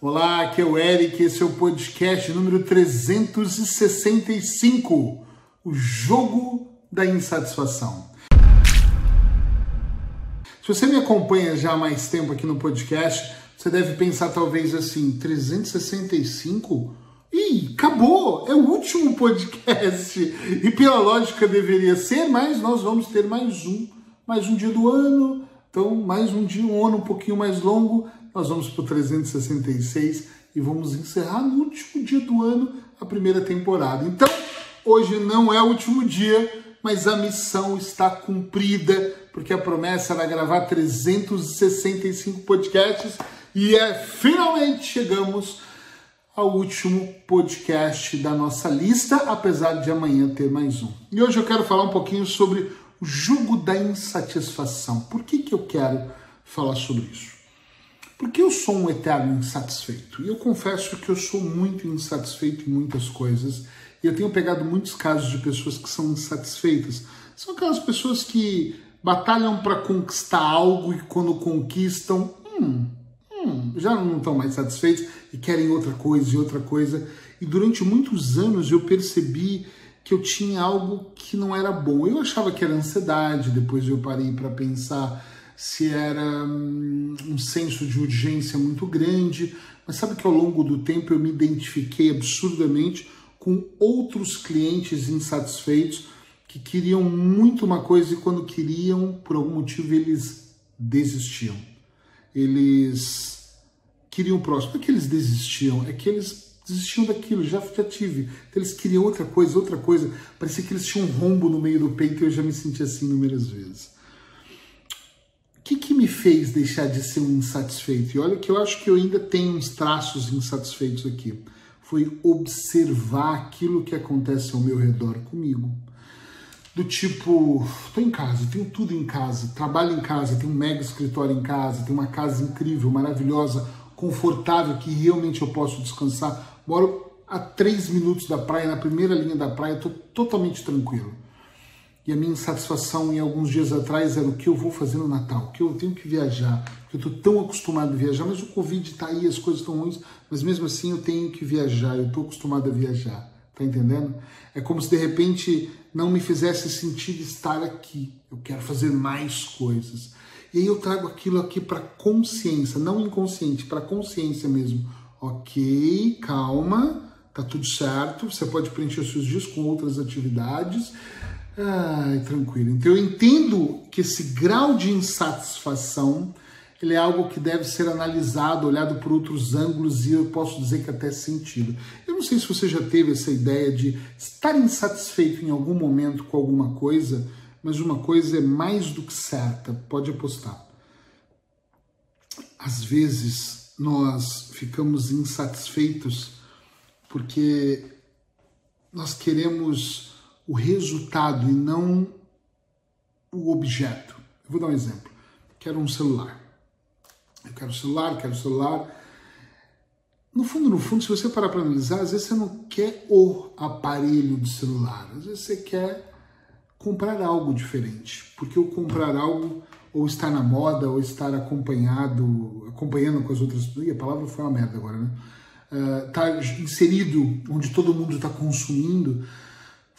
Olá, aqui é o Eric, esse é o podcast número 365, o jogo da insatisfação. Se você me acompanha já há mais tempo aqui no podcast, você deve pensar talvez assim, 365? Ih, acabou! É o último podcast. E pela lógica deveria ser, mas nós vamos ter mais um, mais um dia do ano. Então, mais um dia, um ano um pouquinho mais longo nós vamos para o 366 e vamos encerrar no último dia do ano a primeira temporada. Então, hoje não é o último dia, mas a missão está cumprida, porque a promessa era gravar 365 podcasts e é finalmente chegamos ao último podcast da nossa lista, apesar de amanhã ter mais um. E hoje eu quero falar um pouquinho sobre o jugo da insatisfação. Por que, que eu quero falar sobre isso? Porque eu sou um eterno insatisfeito. E eu confesso que eu sou muito insatisfeito em muitas coisas. E eu tenho pegado muitos casos de pessoas que são insatisfeitas. São aquelas pessoas que batalham para conquistar algo e quando conquistam, hum, hum, já não estão mais satisfeitos e querem outra coisa e outra coisa. E durante muitos anos eu percebi que eu tinha algo que não era bom. Eu achava que era ansiedade, depois eu parei para pensar se era hum, um senso de urgência muito grande, mas sabe que ao longo do tempo eu me identifiquei absurdamente com outros clientes insatisfeitos que queriam muito uma coisa e quando queriam, por algum motivo, eles desistiam. Eles queriam o próximo. Não é que eles desistiam, é que eles desistiam daquilo, já, já tive. Então, eles queriam outra coisa, outra coisa. Parecia que eles tinham um rombo no meio do peito e eu já me senti assim inúmeras vezes que, que me fez deixar de ser um insatisfeito? E olha que eu acho que eu ainda tenho uns traços insatisfeitos aqui. Foi observar aquilo que acontece ao meu redor comigo. Do tipo, estou em casa, tenho tudo em casa, trabalho em casa, tenho um mega escritório em casa, tenho uma casa incrível, maravilhosa, confortável, que realmente eu posso descansar. Moro a três minutos da praia, na primeira linha da praia, estou totalmente tranquilo. E a minha insatisfação em alguns dias atrás era o que eu vou fazer no Natal, que eu tenho que viajar, que eu estou tão acostumado a viajar, mas o Covid está aí, as coisas estão ruins, mas mesmo assim eu tenho que viajar, eu estou acostumado a viajar, tá entendendo? É como se de repente não me fizesse sentido estar aqui, eu quero fazer mais coisas. E aí eu trago aquilo aqui para consciência, não inconsciente, para consciência mesmo. Ok, calma, tá tudo certo, você pode preencher os seus dias com outras atividades Ai, tranquilo. Então eu entendo que esse grau de insatisfação ele é algo que deve ser analisado, olhado por outros ângulos e eu posso dizer que até sentido. Eu não sei se você já teve essa ideia de estar insatisfeito em algum momento com alguma coisa, mas uma coisa é mais do que certa, pode apostar. Às vezes nós ficamos insatisfeitos porque nós queremos o resultado e não o objeto. Eu vou dar um exemplo. Quero um celular. Eu quero celular, quero celular. No fundo, no fundo, se você parar para analisar, às vezes você não quer o aparelho de celular. Às vezes você quer comprar algo diferente. Porque o comprar algo ou estar na moda ou estar acompanhado, acompanhando com as outras. Ih, a palavra foi uma merda agora, né? Uh, tá inserido onde todo mundo está consumindo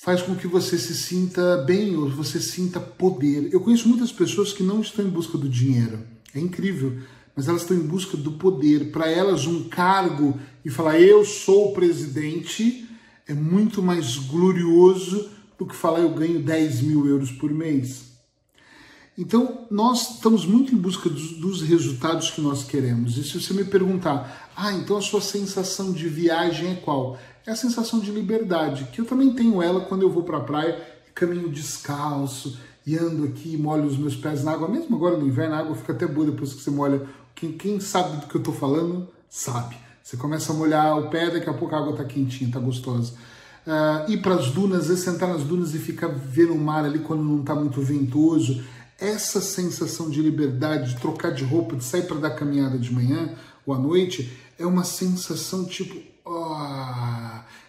faz com que você se sinta bem ou você sinta poder. Eu conheço muitas pessoas que não estão em busca do dinheiro. É incrível, mas elas estão em busca do poder. Para elas, um cargo e falar eu sou o presidente é muito mais glorioso do que falar eu ganho 10 mil euros por mês. Então, nós estamos muito em busca dos, dos, resultados que nós queremos. E se você me perguntar, ah, então a sua sensação de viagem é qual? É a sensação de liberdade, que eu também tenho ela quando eu vou para a praia caminho descalço e ando aqui molho os meus pés na água. Mesmo agora no inverno, a água fica até boa depois que você molha. Quem, quem sabe do que eu estou falando, sabe. Você começa a molhar o pé, daqui a pouco a água está quentinha, está gostosa. Uh, ir para as dunas, vezes sentar nas dunas e ficar vendo o mar ali quando não está muito ventoso essa sensação de liberdade, de trocar de roupa, de sair para dar caminhada de manhã ou à noite, é uma sensação tipo, oh,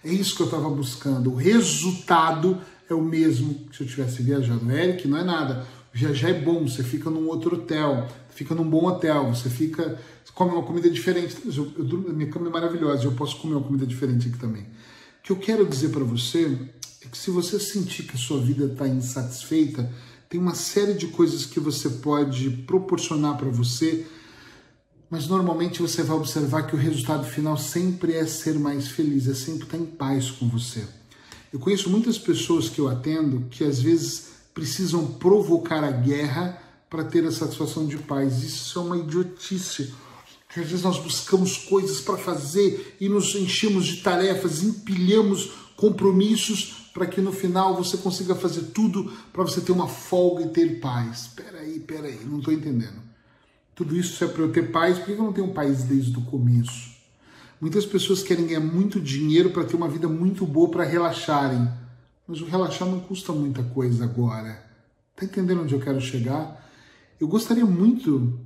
é isso que eu estava buscando. O resultado é o mesmo que se eu tivesse viajado. Eric, não é nada. Viajar é bom, você fica num outro hotel, fica num bom hotel, você fica. Você come uma comida diferente. Eu, eu, minha cama é maravilhosa, eu posso comer uma comida diferente aqui também. O que eu quero dizer para você é que se você sentir que a sua vida está insatisfeita, tem uma série de coisas que você pode proporcionar para você, mas normalmente você vai observar que o resultado final sempre é ser mais feliz, é sempre estar em paz com você. Eu conheço muitas pessoas que eu atendo que às vezes precisam provocar a guerra para ter a satisfação de paz. Isso é uma idiotice. Às vezes nós buscamos coisas para fazer e nos enchemos de tarefas, empilhamos compromissos para que no final você consiga fazer tudo para você ter uma folga e ter paz. Peraí, peraí, não estou entendendo. Tudo isso é para eu ter paz, por que eu não tenho paz desde o começo? Muitas pessoas querem ganhar muito dinheiro para ter uma vida muito boa para relaxarem. Mas o relaxar não custa muita coisa agora. Tá entendendo onde eu quero chegar? Eu gostaria muito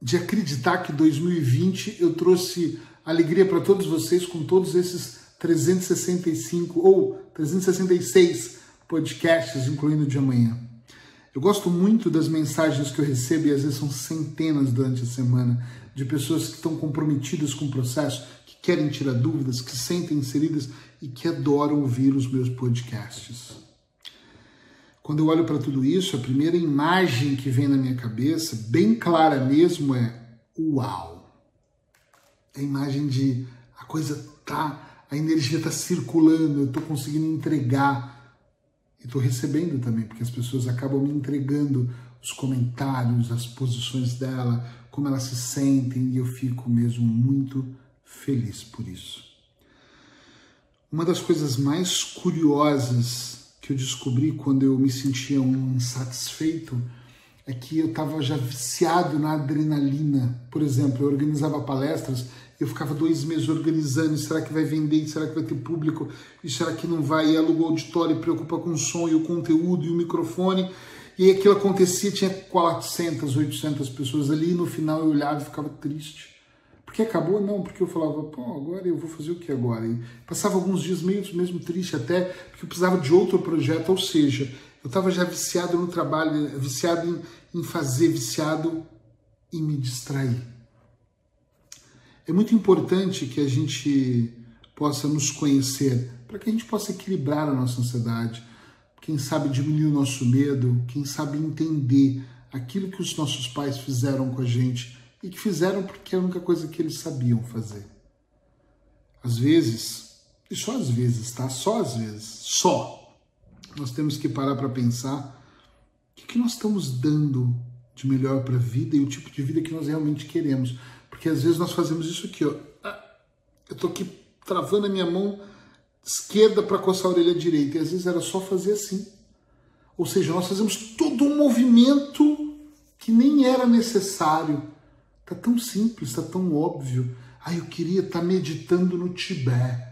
de acreditar que 2020 eu trouxe alegria para todos vocês com todos esses 365 ou 366 podcasts, incluindo de amanhã. Eu gosto muito das mensagens que eu recebo e às vezes são centenas durante a semana de pessoas que estão comprometidas com o processo, que querem tirar dúvidas, que se sentem inseridas e que adoram ouvir os meus podcasts. Quando eu olho para tudo isso, a primeira imagem que vem na minha cabeça, bem clara mesmo, é uau. É a imagem de a coisa tá, a energia está circulando, eu estou conseguindo entregar. E estou recebendo também, porque as pessoas acabam me entregando os comentários, as posições dela, como elas se sentem, e eu fico mesmo muito feliz por isso. Uma das coisas mais curiosas que eu descobri quando eu me sentia um insatisfeito é que eu estava já viciado na adrenalina. Por exemplo, eu organizava palestras, eu ficava dois meses organizando, será que vai vender, será que vai ter público, e será que não vai, e aluga o auditório, preocupa com o som e o conteúdo e o microfone, e aquilo acontecia, tinha 400, 800 pessoas ali, e no final eu olhava e ficava triste. Porque acabou? Não, porque eu falava, pô, agora eu vou fazer o que agora? E passava alguns dias meio mesmo triste até, porque eu precisava de outro projeto, ou seja, eu estava já viciado no trabalho, viciado em, em fazer, viciado em me distrair. É muito importante que a gente possa nos conhecer, para que a gente possa equilibrar a nossa ansiedade, quem sabe diminuir o nosso medo, quem sabe entender aquilo que os nossos pais fizeram com a gente e que fizeram porque é a única coisa que eles sabiam fazer. Às vezes, e só às vezes, tá? Só às vezes, só, nós temos que parar para pensar o que, que nós estamos dando de melhor para a vida e o tipo de vida que nós realmente queremos. Porque às vezes nós fazemos isso aqui, ó. Ah, eu tô aqui travando a minha mão esquerda para coçar a orelha direita, e às vezes era só fazer assim. Ou seja, nós fazemos todo um movimento que nem era necessário Tá tão simples, tá tão óbvio. Ah, eu queria estar tá meditando no Tibete.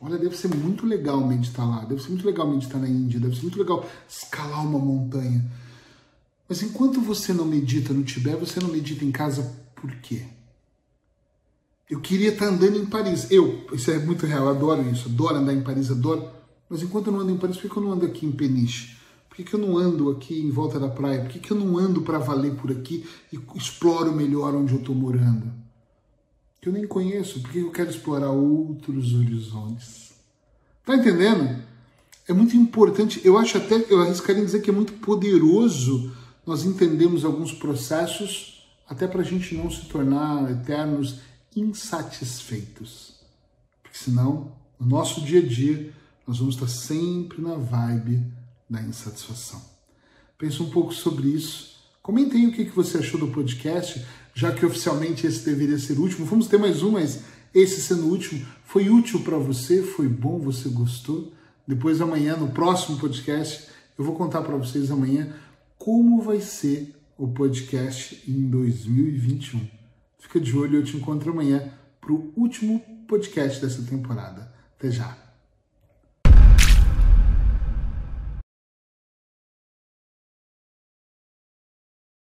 Olha, deve ser muito legal meditar lá, deve ser muito legal meditar na Índia, deve ser muito legal escalar uma montanha. Mas enquanto você não medita no Tibete, você não medita em casa por quê? Eu queria estar andando em Paris. Eu, isso é muito real, adoro isso, adoro andar em Paris, adoro. Mas enquanto eu não ando em Paris, por que eu não ando aqui em Peniche? Por que, eu não ando aqui em volta da praia? Por que, que eu não ando para valer por aqui e exploro melhor onde eu estou morando? Que eu nem conheço, porque eu quero explorar outros horizontes. Tá entendendo? É muito importante, eu acho até, eu arriscaria dizer que é muito poderoso nós entendemos alguns processos até para a gente não se tornar eternos insatisfeitos. Porque senão, no nosso dia a dia, nós vamos estar sempre na vibe da insatisfação. Pense um pouco sobre isso. Comente aí o que você achou do podcast, já que oficialmente esse deveria ser o último. Vamos ter mais um, mas esse sendo o último, foi útil para você? Foi bom? Você gostou? Depois amanhã, no próximo podcast, eu vou contar para vocês amanhã como vai ser o podcast em 2021. Fica de olho, eu te encontro amanhã para o último podcast dessa temporada. Até já!